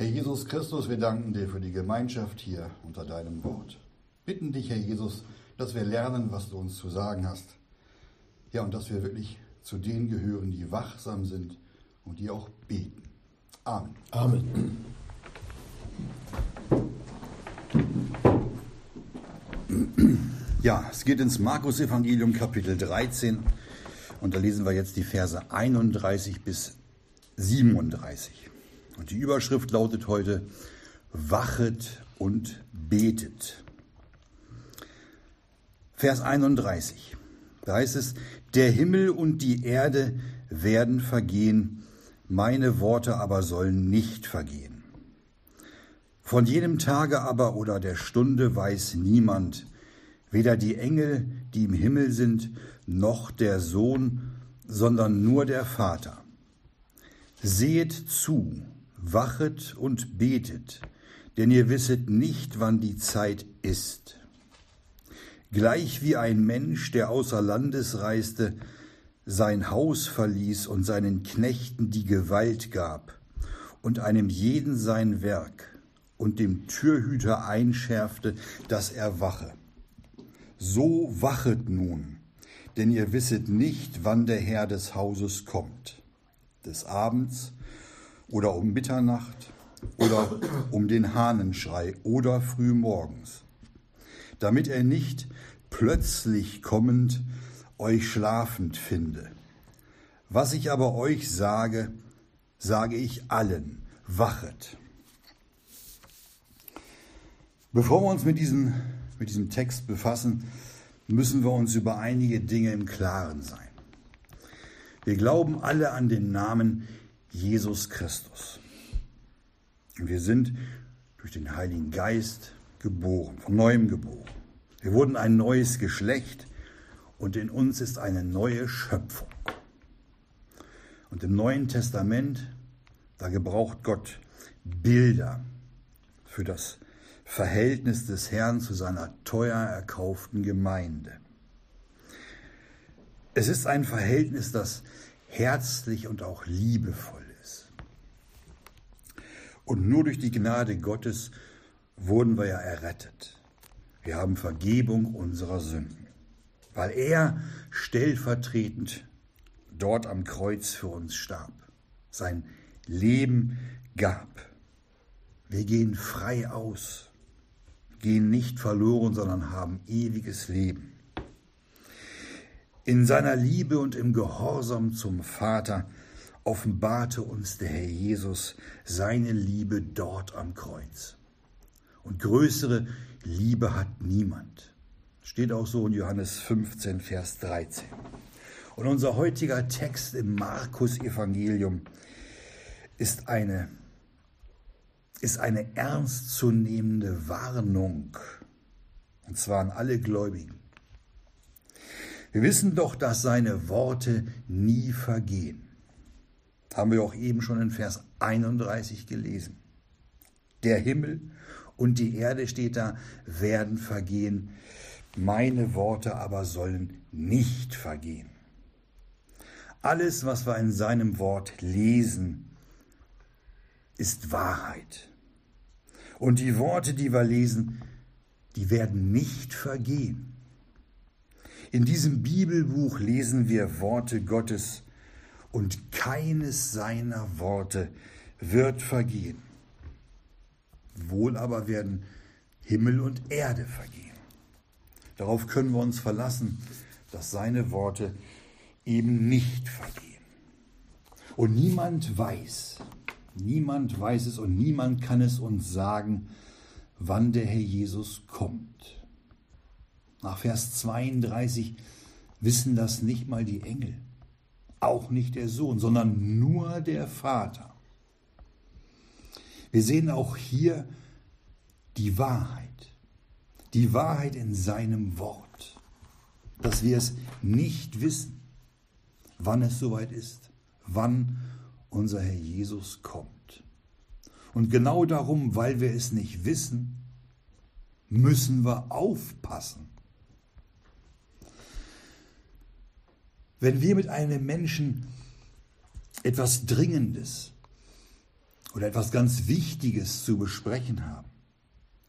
Herr Jesus Christus, wir danken dir für die Gemeinschaft hier unter deinem Wort. Bitten dich, Herr Jesus, dass wir lernen, was du uns zu sagen hast. Ja, und dass wir wirklich zu denen gehören, die wachsam sind und die auch beten. Amen. Amen. Ja, es geht ins Markus-Evangelium, Kapitel 13. Und da lesen wir jetzt die Verse 31 bis 37. Und die Überschrift lautet heute, Wachet und betet. Vers 31. Da heißt es, der Himmel und die Erde werden vergehen, meine Worte aber sollen nicht vergehen. Von jenem Tage aber oder der Stunde weiß niemand, weder die Engel, die im Himmel sind, noch der Sohn, sondern nur der Vater. Seht zu, wachet und betet, denn ihr wisset nicht, wann die Zeit ist. Gleich wie ein Mensch, der außer Landes reiste, sein Haus verließ und seinen Knechten die Gewalt gab und einem jeden sein Werk und dem Türhüter einschärfte, dass er wache. So wachet nun, denn ihr wisset nicht, wann der Herr des Hauses kommt, des Abends oder um Mitternacht oder um den Hahnenschrei oder frühmorgens, damit er nicht plötzlich kommend euch schlafend finde. Was ich aber euch sage, sage ich allen, wachet. Bevor wir uns mit, diesen, mit diesem Text befassen, müssen wir uns über einige Dinge im Klaren sein. Wir glauben alle an den Namen Jesus Christus. Wir sind durch den Heiligen Geist geboren, von neuem geboren. Wir wurden ein neues Geschlecht und in uns ist eine neue Schöpfung. Und im Neuen Testament, da gebraucht Gott Bilder für das Verhältnis des Herrn zu seiner teuer erkauften Gemeinde. Es ist ein Verhältnis, das herzlich und auch liebevoll. Und nur durch die Gnade Gottes wurden wir ja errettet. Wir haben Vergebung unserer Sünden, weil er stellvertretend dort am Kreuz für uns starb, sein Leben gab. Wir gehen frei aus gehen nicht verloren, sondern haben ewiges Leben. In seiner Liebe und im Gehorsam zum Vater offenbarte uns der Herr Jesus seine Liebe dort am Kreuz. Und größere Liebe hat niemand. Steht auch so in Johannes 15, Vers 13. Und unser heutiger Text im Markus Evangelium ist eine ist eine ernstzunehmende Warnung, und zwar an alle Gläubigen. Wir wissen doch, dass seine Worte nie vergehen. Haben wir auch eben schon in Vers 31 gelesen. Der Himmel und die Erde steht da, werden vergehen, meine Worte aber sollen nicht vergehen. Alles, was wir in seinem Wort lesen, ist Wahrheit. Und die Worte, die wir lesen, die werden nicht vergehen. In diesem Bibelbuch lesen wir Worte Gottes und keines seiner Worte wird vergehen. Wohl aber werden Himmel und Erde vergehen. Darauf können wir uns verlassen, dass seine Worte eben nicht vergehen. Und niemand weiß, Niemand weiß es und niemand kann es uns sagen, wann der Herr Jesus kommt. Nach Vers 32 wissen das nicht mal die Engel, auch nicht der Sohn, sondern nur der Vater. Wir sehen auch hier die Wahrheit, die Wahrheit in seinem Wort, dass wir es nicht wissen, wann es soweit ist, wann unser Herr Jesus kommt. Und genau darum, weil wir es nicht wissen, müssen wir aufpassen. Wenn wir mit einem Menschen etwas Dringendes oder etwas ganz Wichtiges zu besprechen haben,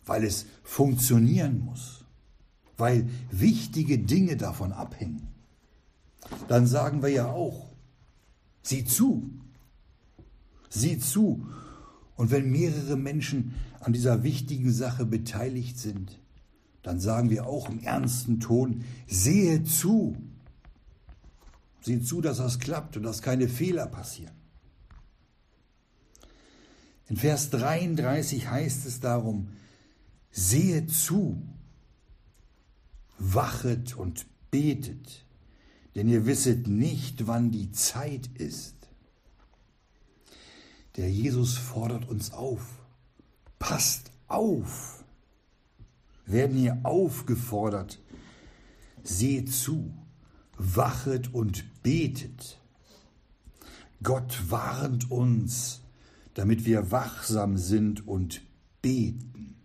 weil es funktionieren muss, weil wichtige Dinge davon abhängen, dann sagen wir ja auch, sieh zu, sieh zu. Und wenn mehrere Menschen an dieser wichtigen Sache beteiligt sind, dann sagen wir auch im ernsten Ton, sehe zu. Sieh zu, dass das klappt und dass keine Fehler passieren. In Vers 33 heißt es darum, sehe zu, wachet und betet, denn ihr wisset nicht, wann die Zeit ist. Der Jesus fordert uns auf, passt auf, werden hier aufgefordert, seht zu, wachet und betet. Gott warnt uns, damit wir wachsam sind und beten.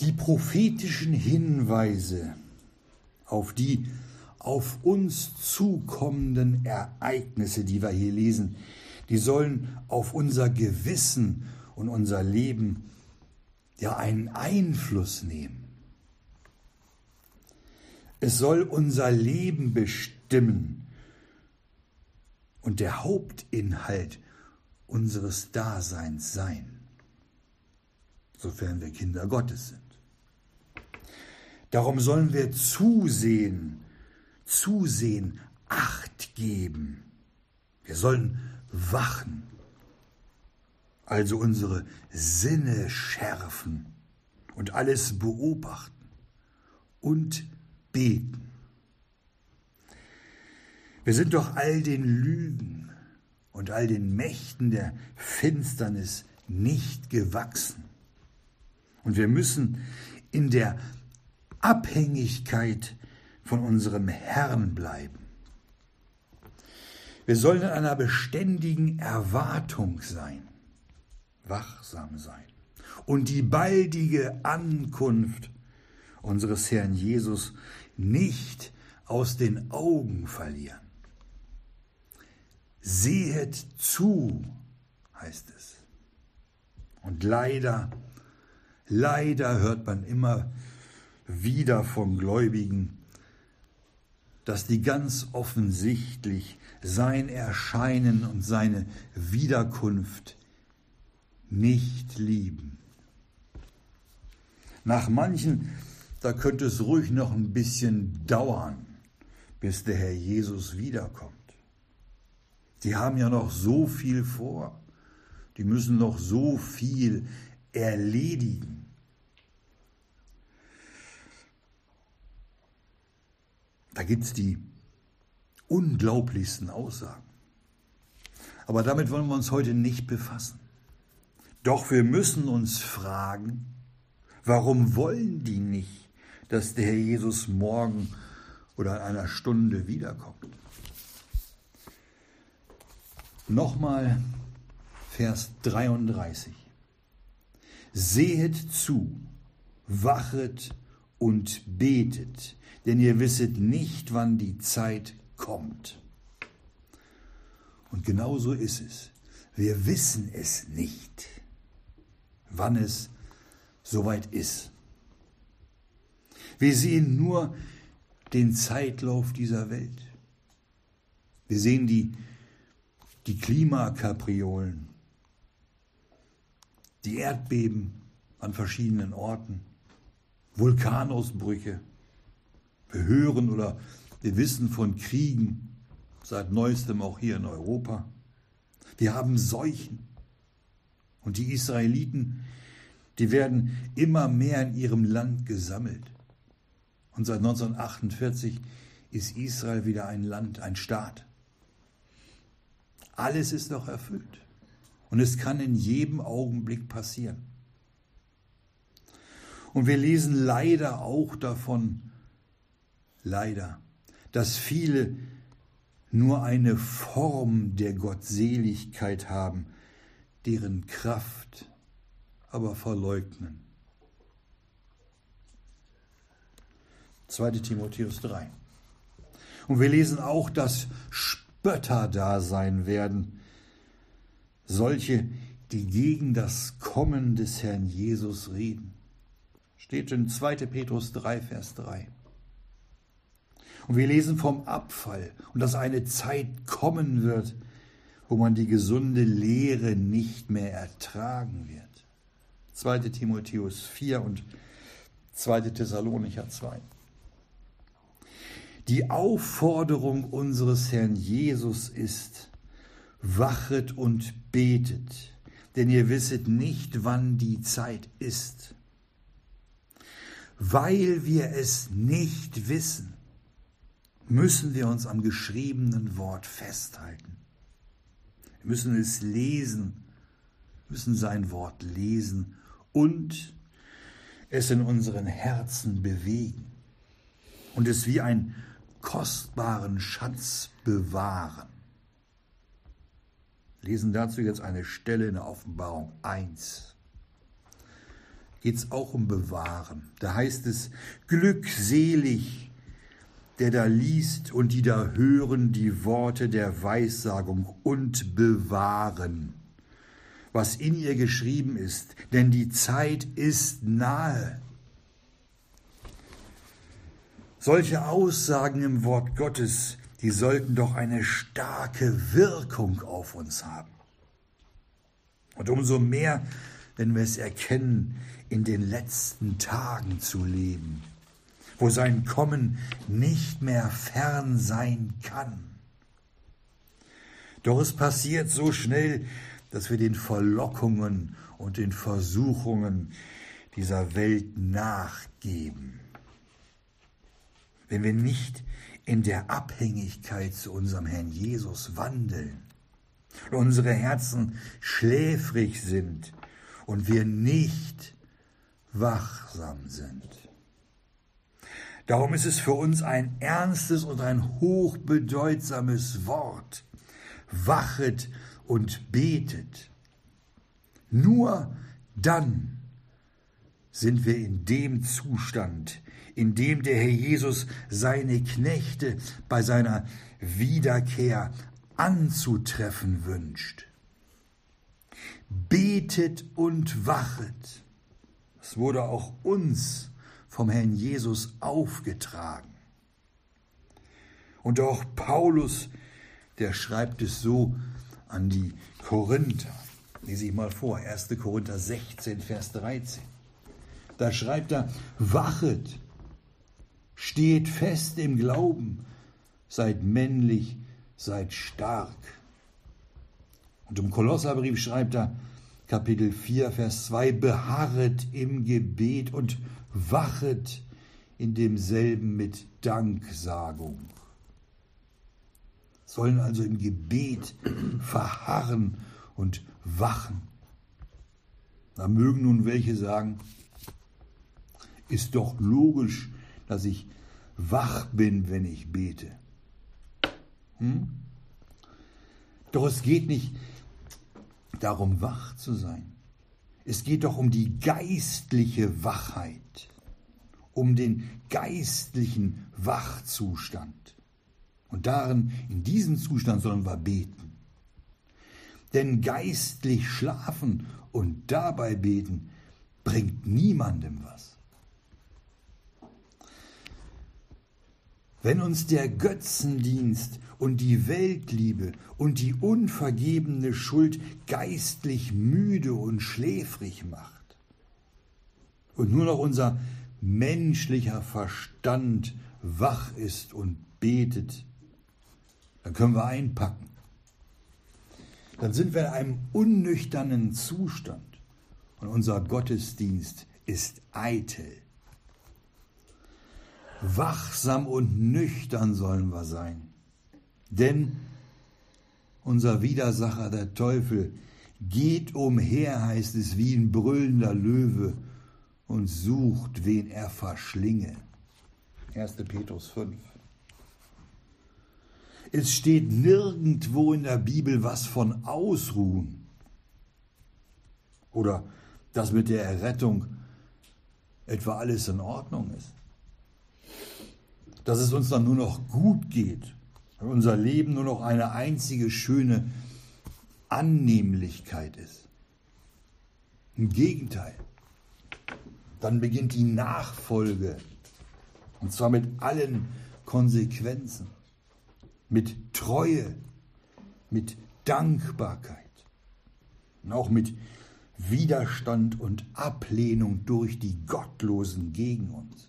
Die prophetischen Hinweise auf die auf uns zukommenden Ereignisse, die wir hier lesen, die sollen auf unser Gewissen und unser Leben ja einen Einfluss nehmen. Es soll unser Leben bestimmen und der Hauptinhalt unseres Daseins sein, sofern wir Kinder Gottes sind. Darum sollen wir zusehen, zusehen, Acht geben. Wir sollen wachen, also unsere Sinne schärfen und alles beobachten und beten. Wir sind doch all den Lügen und all den Mächten der Finsternis nicht gewachsen. Und wir müssen in der Abhängigkeit von unserem Herrn bleiben. Wir sollen in einer beständigen Erwartung sein, wachsam sein und die baldige Ankunft unseres Herrn Jesus nicht aus den Augen verlieren. Sehet zu, heißt es. Und leider, leider hört man immer wieder von Gläubigen, dass die ganz offensichtlich sein Erscheinen und seine Wiederkunft nicht lieben. Nach manchen, da könnte es ruhig noch ein bisschen dauern, bis der Herr Jesus wiederkommt. Die haben ja noch so viel vor. Die müssen noch so viel erledigen. Da gibt es die unglaublichsten Aussagen. Aber damit wollen wir uns heute nicht befassen. Doch wir müssen uns fragen, warum wollen die nicht, dass der Herr Jesus morgen oder in einer Stunde wiederkommt? Nochmal Vers 33. Sehet zu, wachet und betet, denn ihr wisset nicht, wann die Zeit kommt. Und genau so ist es. Wir wissen es nicht, wann es soweit ist. Wir sehen nur den Zeitlauf dieser Welt. Wir sehen die, die Klimakapriolen, die Erdbeben an verschiedenen Orten, Vulkanausbrüche. Wir hören oder wir wissen von Kriegen, seit neuestem auch hier in Europa. Wir haben Seuchen. Und die Israeliten, die werden immer mehr in ihrem Land gesammelt. Und seit 1948 ist Israel wieder ein Land, ein Staat. Alles ist noch erfüllt. Und es kann in jedem Augenblick passieren. Und wir lesen leider auch davon, leider, dass viele nur eine Form der Gottseligkeit haben, deren Kraft aber verleugnen. 2 Timotheus 3. Und wir lesen auch, dass Spötter da sein werden, solche, die gegen das Kommen des Herrn Jesus reden. Steht in 2. Petrus 3, Vers 3. Und wir lesen vom Abfall und dass eine Zeit kommen wird, wo man die gesunde Lehre nicht mehr ertragen wird. 2. Timotheus 4 und 2. Thessalonicher 2. Die Aufforderung unseres Herrn Jesus ist, wachet und betet, denn ihr wisset nicht, wann die Zeit ist. Weil wir es nicht wissen, müssen wir uns am geschriebenen Wort festhalten. Wir müssen es lesen, müssen sein Wort lesen und es in unseren Herzen bewegen und es wie einen kostbaren Schatz bewahren. Lesen dazu jetzt eine Stelle in der Offenbarung 1. Geht es auch um Bewahren. Da heißt es, glückselig der da liest und die da hören die Worte der Weissagung und bewahren, was in ihr geschrieben ist, denn die Zeit ist nahe. Solche Aussagen im Wort Gottes, die sollten doch eine starke Wirkung auf uns haben. Und umso mehr, wenn wir es erkennen, in den letzten Tagen zu leben wo sein Kommen nicht mehr fern sein kann. Doch es passiert so schnell, dass wir den Verlockungen und den Versuchungen dieser Welt nachgeben. Wenn wir nicht in der Abhängigkeit zu unserem Herrn Jesus wandeln und unsere Herzen schläfrig sind und wir nicht wachsam sind. Darum ist es für uns ein ernstes und ein hochbedeutsames Wort. Wachet und betet. Nur dann sind wir in dem Zustand, in dem der Herr Jesus seine Knechte bei seiner Wiederkehr anzutreffen wünscht. Betet und wachet. Es wurde auch uns vom Herrn Jesus aufgetragen. Und auch Paulus, der schreibt es so an die Korinther. Lese ich mal vor, 1. Korinther 16, Vers 13. Da schreibt er, wachet, steht fest im Glauben, seid männlich, seid stark. Und im Kolosserbrief schreibt er, Kapitel 4, Vers 2, beharret im Gebet und wachet in demselben mit Danksagung. Sollen also im Gebet verharren und wachen. Da mögen nun welche sagen, ist doch logisch, dass ich wach bin, wenn ich bete. Hm? Doch es geht nicht darum, wach zu sein. Es geht doch um die geistliche Wachheit, um den geistlichen Wachzustand. Und darin, in diesem Zustand sollen wir beten. Denn geistlich schlafen und dabei beten bringt niemandem was. Wenn uns der Götzendienst und die Weltliebe und die unvergebene Schuld geistlich müde und schläfrig macht und nur noch unser menschlicher Verstand wach ist und betet, dann können wir einpacken. Dann sind wir in einem unnüchternen Zustand und unser Gottesdienst ist eitel. Wachsam und nüchtern sollen wir sein. Denn unser Widersacher, der Teufel, geht umher, heißt es, wie ein brüllender Löwe und sucht, wen er verschlinge. 1. Petrus 5. Es steht nirgendwo in der Bibel was von Ausruhen oder dass mit der Errettung etwa alles in Ordnung ist. Dass es uns dann nur noch gut geht unser Leben nur noch eine einzige schöne Annehmlichkeit ist. Im Gegenteil, dann beginnt die Nachfolge, und zwar mit allen Konsequenzen, mit Treue, mit Dankbarkeit und auch mit Widerstand und Ablehnung durch die Gottlosen gegen uns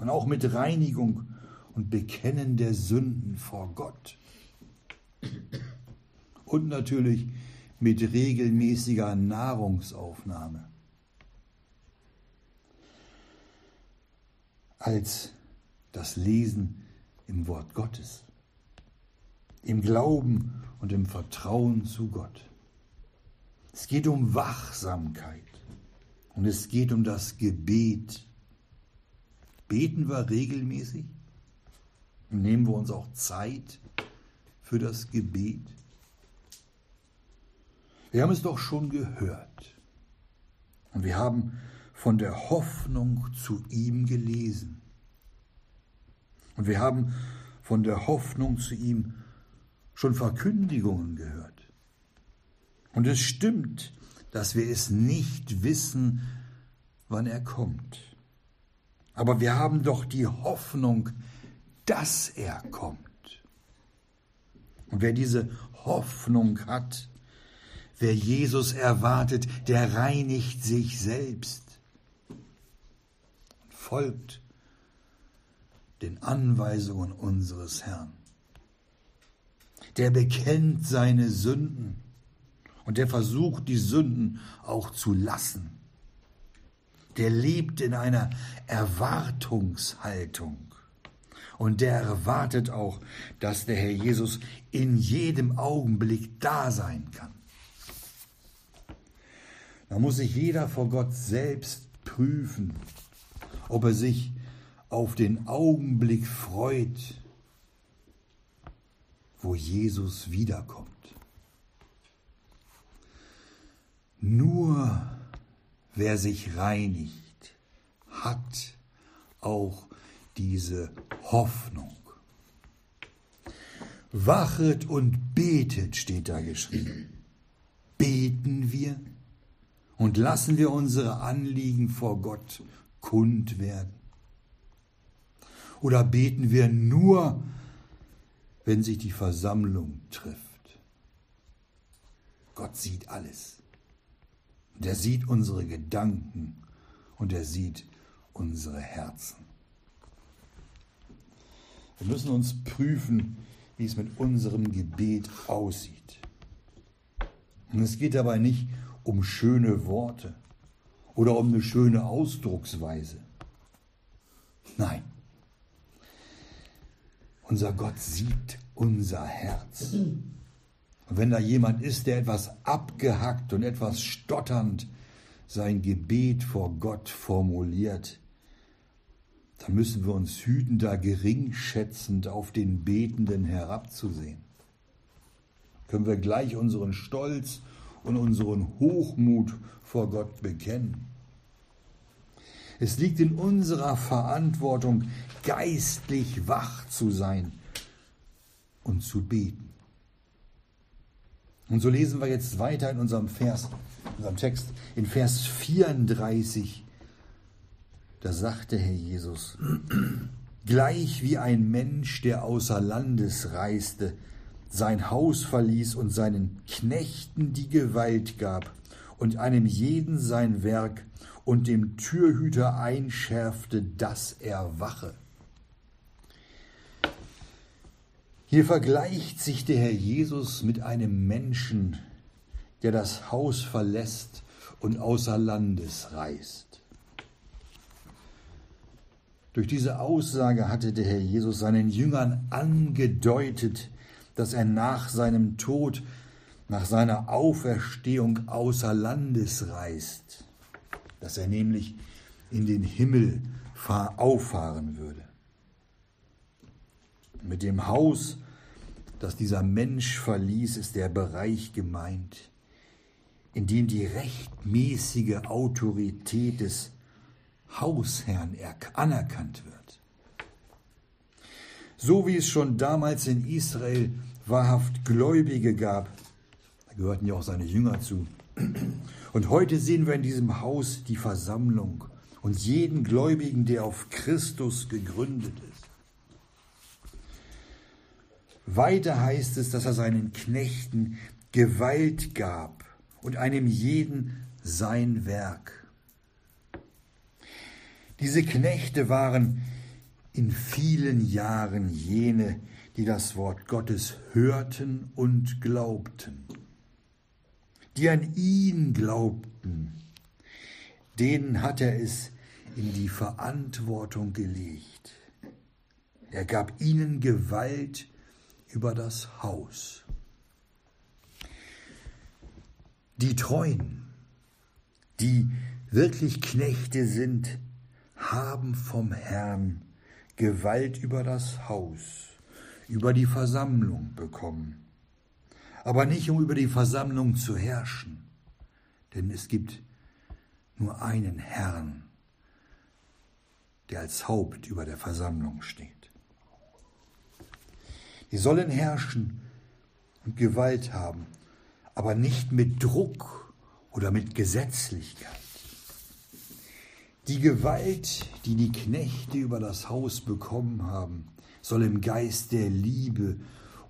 und auch mit Reinigung und Bekennen der Sünden vor Gott und natürlich mit regelmäßiger Nahrungsaufnahme. Als das Lesen im Wort Gottes, im Glauben und im Vertrauen zu Gott. Es geht um Wachsamkeit und es geht um das Gebet. Beten wir regelmäßig? Nehmen wir uns auch Zeit für das Gebet? Wir haben es doch schon gehört und wir haben von der Hoffnung zu ihm gelesen. Und wir haben von der Hoffnung zu ihm schon Verkündigungen gehört. Und es stimmt, dass wir es nicht wissen, wann er kommt. Aber wir haben doch die Hoffnung, dass er kommt. Und wer diese Hoffnung hat, wer Jesus erwartet, der reinigt sich selbst und folgt den Anweisungen unseres Herrn. Der bekennt seine Sünden und der versucht, die Sünden auch zu lassen. Der lebt in einer Erwartungshaltung. Und der erwartet auch, dass der Herr Jesus in jedem Augenblick da sein kann. Da muss sich jeder vor Gott selbst prüfen, ob er sich auf den Augenblick freut, wo Jesus wiederkommt. Nur wer sich reinigt, hat auch diese Hoffnung. Wachet und betet, steht da geschrieben. Beten wir und lassen wir unsere Anliegen vor Gott kund werden. Oder beten wir nur, wenn sich die Versammlung trifft. Gott sieht alles. Und er sieht unsere Gedanken und er sieht unsere Herzen. Wir müssen uns prüfen, wie es mit unserem Gebet aussieht. Und es geht dabei nicht um schöne Worte oder um eine schöne Ausdrucksweise. Nein. Unser Gott sieht unser Herz. Und wenn da jemand ist, der etwas abgehackt und etwas stotternd sein Gebet vor Gott formuliert, dann müssen wir uns hüten, da geringschätzend auf den Betenden herabzusehen. Können wir gleich unseren Stolz und unseren Hochmut vor Gott bekennen. Es liegt in unserer Verantwortung, geistlich wach zu sein und zu beten. Und so lesen wir jetzt weiter in unserem Vers, unserem Text, in Vers 34. Da sagte Herr Jesus, gleich wie ein Mensch, der außer Landes reiste, sein Haus verließ und seinen Knechten die Gewalt gab und einem jeden sein Werk und dem Türhüter einschärfte, dass er wache. Hier vergleicht sich der Herr Jesus mit einem Menschen, der das Haus verlässt und außer Landes reist. Durch diese Aussage hatte der Herr Jesus seinen Jüngern angedeutet, dass er nach seinem Tod, nach seiner Auferstehung außer Landes reist, dass er nämlich in den Himmel auffahren würde. Mit dem Haus, das dieser Mensch verließ, ist der Bereich gemeint, in dem die rechtmäßige Autorität des Hausherrn anerkannt wird. So wie es schon damals in Israel wahrhaft Gläubige gab, Da gehörten ja auch seine Jünger zu. Und heute sehen wir in diesem Haus die Versammlung und jeden Gläubigen, der auf Christus gegründet ist. Weiter heißt es, dass er seinen Knechten Gewalt gab und einem jeden sein Werk. Diese Knechte waren in vielen Jahren jene, die das Wort Gottes hörten und glaubten, die an ihn glaubten, denen hat er es in die Verantwortung gelegt. Er gab ihnen Gewalt über das Haus. Die Treuen, die wirklich Knechte sind, haben vom Herrn Gewalt über das Haus, über die Versammlung bekommen. Aber nicht um über die Versammlung zu herrschen, denn es gibt nur einen Herrn, der als Haupt über der Versammlung steht. Die sollen herrschen und Gewalt haben, aber nicht mit Druck oder mit Gesetzlichkeit. Die Gewalt, die die Knechte über das Haus bekommen haben, soll im Geist der Liebe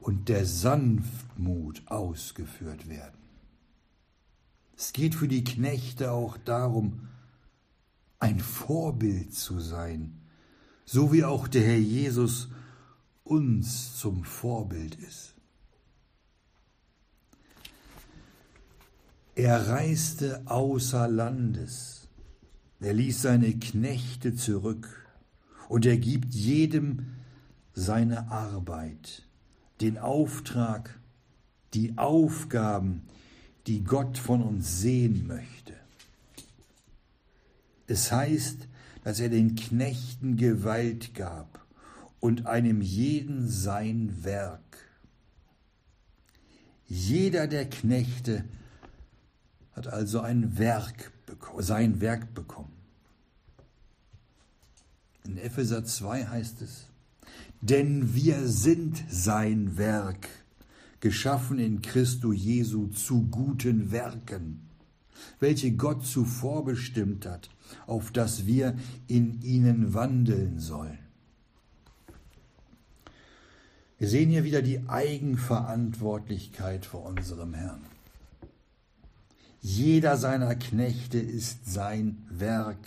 und der Sanftmut ausgeführt werden. Es geht für die Knechte auch darum, ein Vorbild zu sein, so wie auch der Herr Jesus uns zum Vorbild ist. Er reiste außer Landes, er ließ seine Knechte zurück und er gibt jedem seine Arbeit, den Auftrag, die Aufgaben, die Gott von uns sehen möchte. Es heißt, dass er den Knechten Gewalt gab und einem jeden sein Werk. Jeder der Knechte hat also ein Werk, sein Werk bekommen. In Epheser 2 heißt es, denn wir sind sein Werk, geschaffen in Christo Jesu zu guten Werken, welche Gott zuvor bestimmt hat, auf dass wir in ihnen wandeln sollen. Wir sehen hier wieder die Eigenverantwortlichkeit vor unserem Herrn. Jeder seiner Knechte ist sein Werk.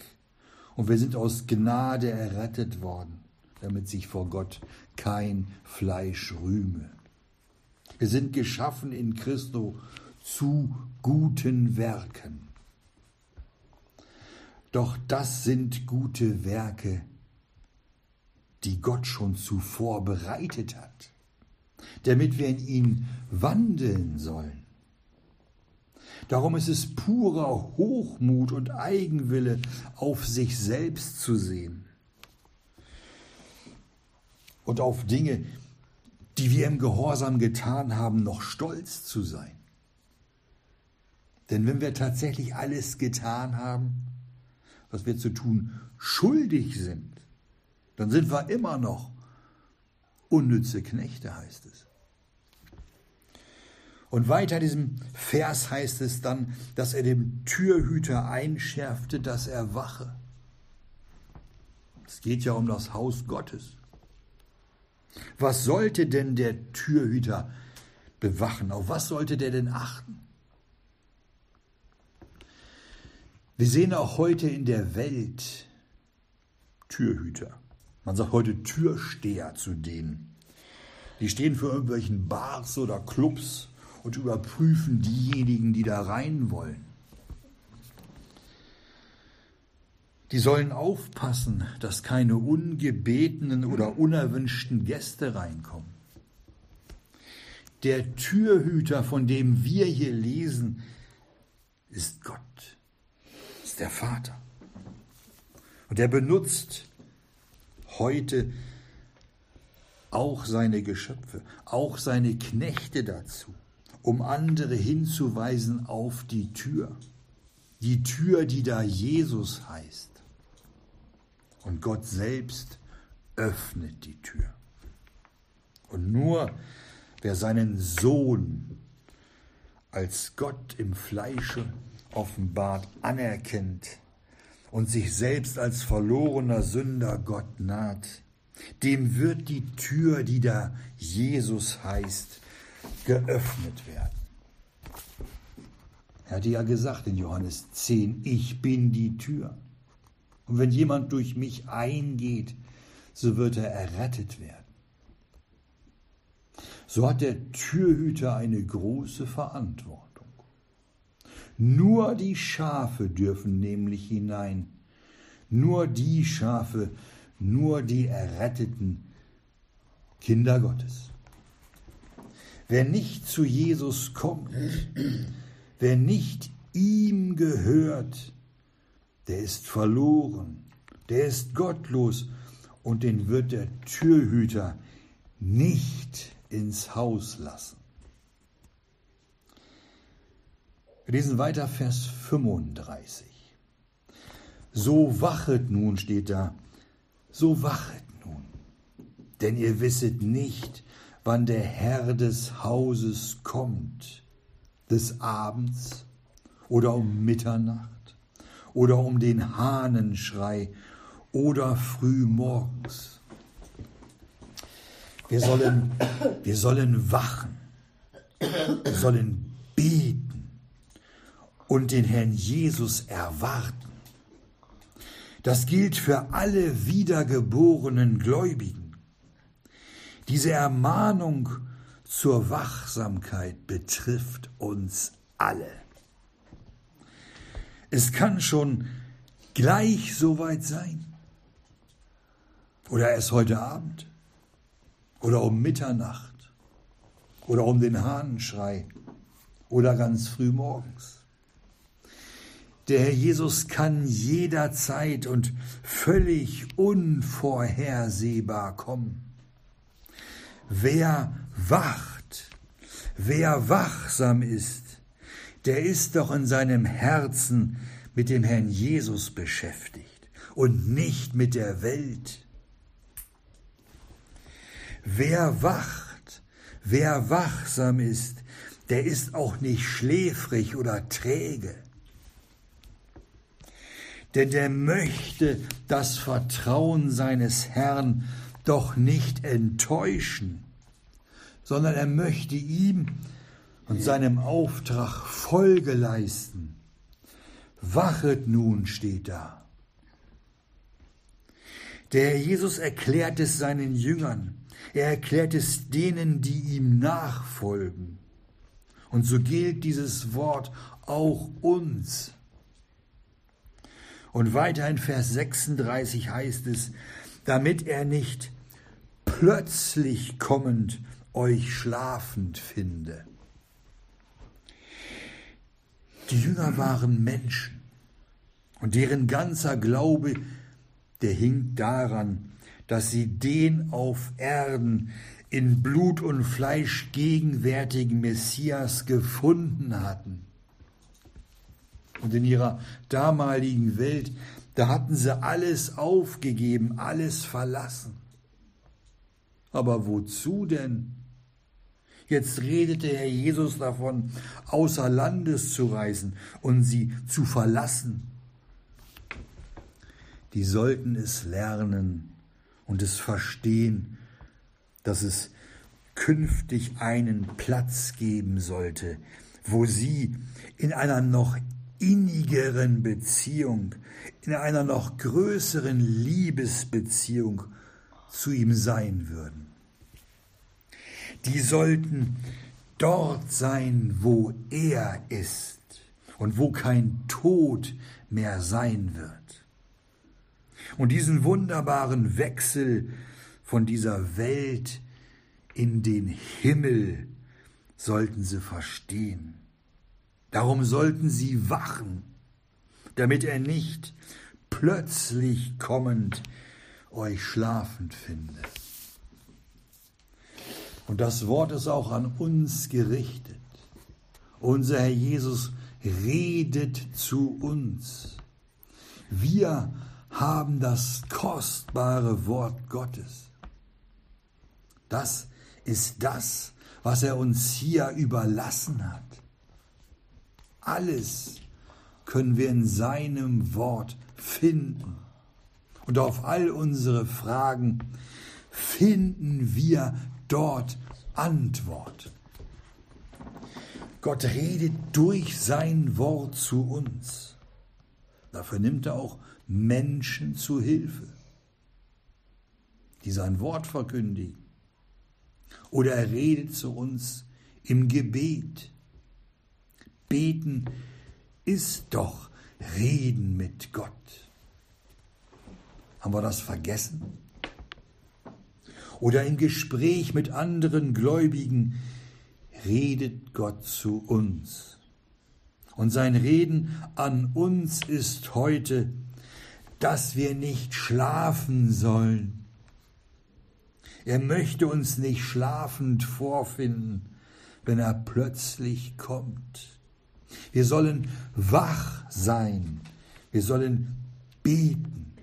Und wir sind aus Gnade errettet worden, damit sich vor Gott kein Fleisch rühme. Wir sind geschaffen in Christo zu guten Werken. Doch das sind gute Werke, die Gott schon zuvor bereitet hat, damit wir in ihn wandeln sollen. Darum ist es purer Hochmut und Eigenwille, auf sich selbst zu sehen und auf Dinge, die wir im Gehorsam getan haben, noch stolz zu sein. Denn wenn wir tatsächlich alles getan haben, was wir zu tun schuldig sind, dann sind wir immer noch unnütze Knechte, heißt es. Und weiter in diesem Vers heißt es dann, dass er dem Türhüter einschärfte, dass er wache. Es geht ja um das Haus Gottes. Was sollte denn der Türhüter bewachen? Auf was sollte der denn achten? Wir sehen auch heute in der Welt Türhüter. Man sagt heute Türsteher zu denen. Die stehen für irgendwelchen Bars oder Clubs und überprüfen diejenigen, die da rein wollen. Die sollen aufpassen, dass keine ungebetenen oder unerwünschten Gäste reinkommen. Der Türhüter, von dem wir hier lesen, ist Gott, ist der Vater. Und er benutzt heute auch seine Geschöpfe, auch seine Knechte dazu um andere hinzuweisen auf die Tür. Die Tür, die da Jesus heißt. Und Gott selbst öffnet die Tür. Und nur wer seinen Sohn als Gott im Fleische offenbart anerkennt und sich selbst als verlorener Sünder Gott naht, dem wird die Tür, die da Jesus heißt, geöffnet werden. Er hatte ja gesagt in Johannes 10, ich bin die Tür. Und wenn jemand durch mich eingeht, so wird er errettet werden. So hat der Türhüter eine große Verantwortung. Nur die Schafe dürfen nämlich hinein, nur die Schafe, nur die erretteten Kinder Gottes. Wer nicht zu Jesus kommt, wer nicht ihm gehört, der ist verloren, der ist gottlos und den wird der Türhüter nicht ins Haus lassen. Wir lesen weiter Vers 35. So wachet nun, steht da, so wachet nun, denn ihr wisset nicht, wann der Herr des Hauses kommt, des Abends oder um Mitternacht oder um den Hahnenschrei oder früh morgens. Wir sollen, wir sollen wachen, wir sollen beten und den Herrn Jesus erwarten. Das gilt für alle wiedergeborenen Gläubigen. Diese Ermahnung zur Wachsamkeit betrifft uns alle. Es kann schon gleich soweit sein. Oder erst heute Abend oder um Mitternacht oder um den Hahnenschrei oder ganz früh morgens. Der Herr Jesus kann jederzeit und völlig unvorhersehbar kommen. Wer wacht, wer wachsam ist, der ist doch in seinem Herzen mit dem Herrn Jesus beschäftigt und nicht mit der Welt. Wer wacht, wer wachsam ist, der ist auch nicht schläfrig oder träge. Denn der möchte das Vertrauen seines Herrn doch nicht enttäuschen, sondern er möchte ihm und seinem Auftrag Folge leisten. Wachet nun, steht da. Der Herr Jesus erklärt es seinen Jüngern. Er erklärt es denen, die ihm nachfolgen. Und so gilt dieses Wort auch uns. Und weiter in Vers 36 heißt es, damit er nicht plötzlich kommend euch schlafend finde. Die Jünger waren Menschen und deren ganzer Glaube, der hing daran, dass sie den auf Erden in Blut und Fleisch gegenwärtigen Messias gefunden hatten. Und in ihrer damaligen Welt, da hatten sie alles aufgegeben, alles verlassen. Aber wozu denn? Jetzt redete Herr Jesus davon, außer Landes zu reisen und sie zu verlassen. Die sollten es lernen, und es verstehen, dass es künftig einen Platz geben sollte, wo sie in einer noch innigeren Beziehung, in einer noch größeren Liebesbeziehung zu ihm sein würden. Die sollten dort sein, wo er ist und wo kein Tod mehr sein wird. Und diesen wunderbaren Wechsel von dieser Welt in den Himmel sollten sie verstehen. Darum sollten sie wachen, damit er nicht plötzlich kommend euch schlafend finde. Und das Wort ist auch an uns gerichtet. Unser Herr Jesus redet zu uns. Wir haben das kostbare Wort Gottes. Das ist das, was er uns hier überlassen hat. Alles können wir in seinem Wort finden. Und auf all unsere Fragen finden wir dort Antwort. Gott redet durch sein Wort zu uns. Dafür nimmt er auch Menschen zu Hilfe, die sein Wort verkündigen. Oder er redet zu uns im Gebet. Beten ist doch Reden mit Gott. Haben wir das vergessen? Oder im Gespräch mit anderen Gläubigen redet Gott zu uns. Und sein Reden an uns ist heute, dass wir nicht schlafen sollen. Er möchte uns nicht schlafend vorfinden, wenn er plötzlich kommt. Wir sollen wach sein. Wir sollen beten.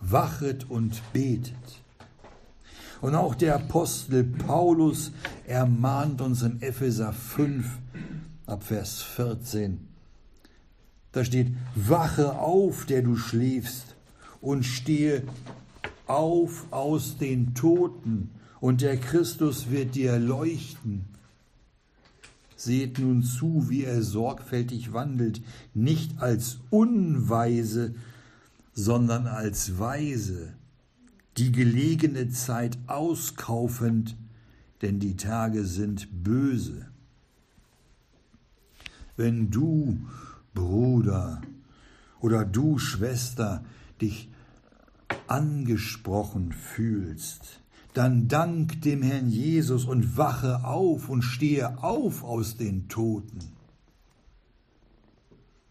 Wachet und betet. Und auch der Apostel Paulus ermahnt uns in Epheser 5 ab Vers 14. Da steht, wache auf, der du schläfst, und stehe auf aus den Toten, und der Christus wird dir leuchten. Seht nun zu, wie er sorgfältig wandelt, nicht als Unweise, sondern als Weise, die gelegene Zeit auskaufend, denn die Tage sind böse. Wenn du, Bruder oder du, Schwester, dich angesprochen fühlst, dann dank dem Herrn Jesus und wache auf und stehe auf aus den Toten.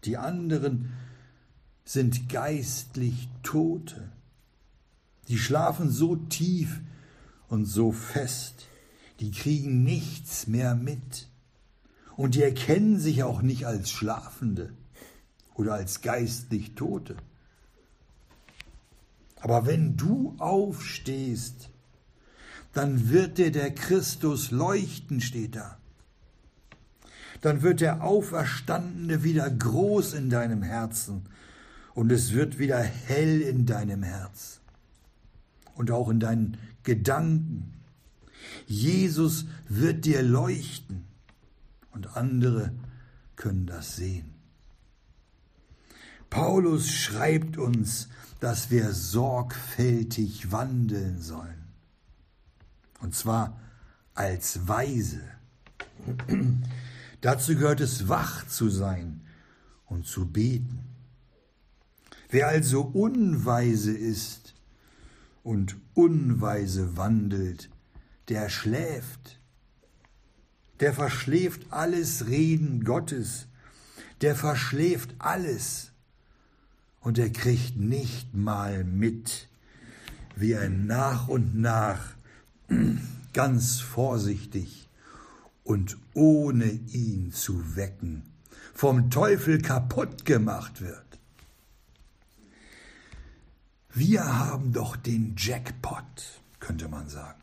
Die anderen sind geistlich Tote. Die schlafen so tief und so fest, die kriegen nichts mehr mit. Und die erkennen sich auch nicht als Schlafende oder als geistlich Tote. Aber wenn du aufstehst, dann wird dir der Christus leuchten, steht da. Dann wird der Auferstandene wieder groß in deinem Herzen und es wird wieder hell in deinem Herz und auch in deinen Gedanken. Jesus wird dir leuchten und andere können das sehen. Paulus schreibt uns, dass wir sorgfältig wandeln sollen. Und zwar als Weise. Dazu gehört es, wach zu sein und zu beten. Wer also unweise ist und unweise wandelt, der schläft, der verschläft alles Reden Gottes, der verschläft alles und er kriegt nicht mal mit, wie er nach und nach ganz vorsichtig und ohne ihn zu wecken, vom Teufel kaputt gemacht wird. Wir haben doch den Jackpot, könnte man sagen.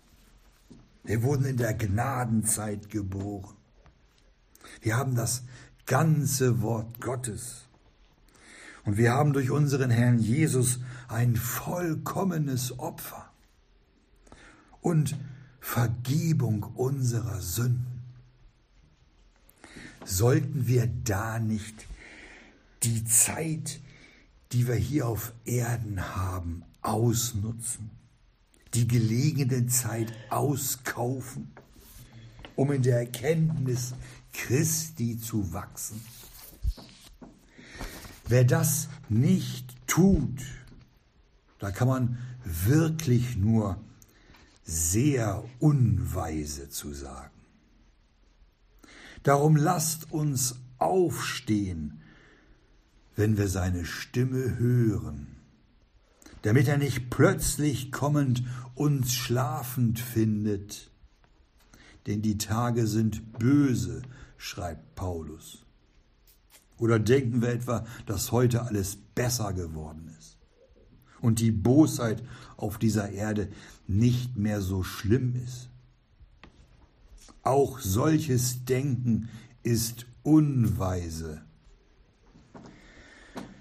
Wir wurden in der Gnadenzeit geboren. Wir haben das ganze Wort Gottes. Und wir haben durch unseren Herrn Jesus ein vollkommenes Opfer und Vergebung unserer Sünden. Sollten wir da nicht die Zeit, die wir hier auf Erden haben, ausnutzen, die gelegene Zeit auskaufen, um in der Erkenntnis Christi zu wachsen? Wer das nicht tut, da kann man wirklich nur sehr unweise zu sagen. Darum lasst uns aufstehen, wenn wir seine Stimme hören, damit er nicht plötzlich kommend uns schlafend findet. Denn die Tage sind böse, schreibt Paulus. Oder denken wir etwa, dass heute alles besser geworden ist und die Bosheit auf dieser Erde nicht mehr so schlimm ist. Auch solches Denken ist unweise.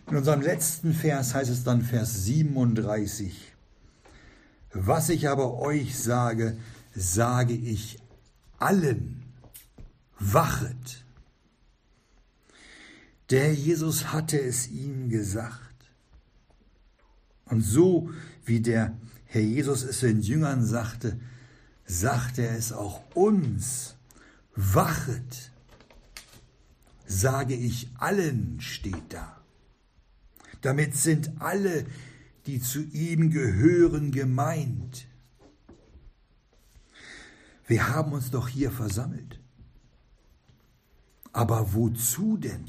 In unserem letzten Vers heißt es dann Vers 37. Was ich aber euch sage, sage ich allen. Wachet. Der Jesus hatte es ihnen gesagt. Und so wie der Herr Jesus es den Jüngern sagte, sagte er es auch uns. Wachet, sage ich allen, steht da. Damit sind alle, die zu ihm gehören, gemeint. Wir haben uns doch hier versammelt. Aber wozu denn?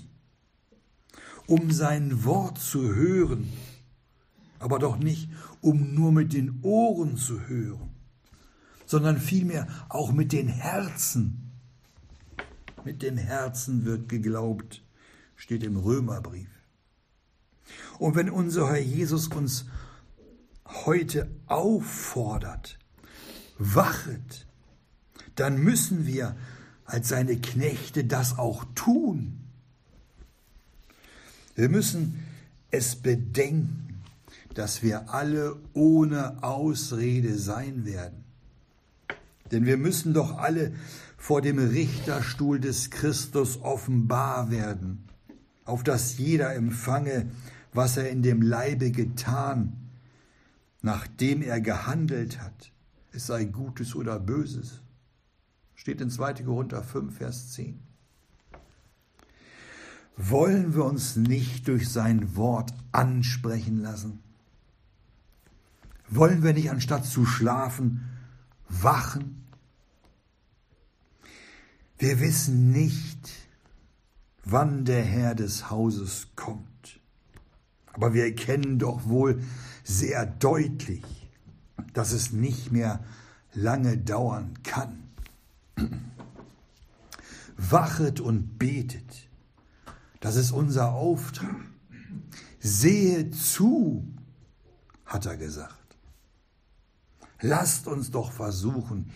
Um sein Wort zu hören, aber doch nicht, um nur mit den Ohren zu hören, sondern vielmehr auch mit den Herzen. Mit den Herzen wird geglaubt, steht im Römerbrief. Und wenn unser Herr Jesus uns heute auffordert, wachet, dann müssen wir als seine Knechte das auch tun. Wir müssen es bedenken, dass wir alle ohne Ausrede sein werden. Denn wir müssen doch alle vor dem Richterstuhl des Christus offenbar werden, auf dass jeder empfange, was er in dem Leibe getan, nachdem er gehandelt hat, es sei Gutes oder Böses. Steht in 2. Korinther 5, Vers 10. Wollen wir uns nicht durch sein Wort ansprechen lassen? Wollen wir nicht anstatt zu schlafen, wachen? Wir wissen nicht, wann der Herr des Hauses kommt. Aber wir erkennen doch wohl sehr deutlich, dass es nicht mehr lange dauern kann. Wachet und betet. Das ist unser Auftrag. Sehe zu, hat er gesagt. Lasst uns doch versuchen,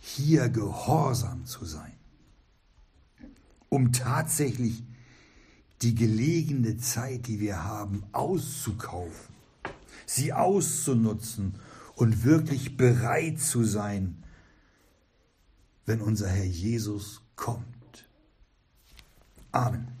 hier gehorsam zu sein, um tatsächlich die gelegene Zeit, die wir haben, auszukaufen, sie auszunutzen und wirklich bereit zu sein, wenn unser Herr Jesus kommt. Amen.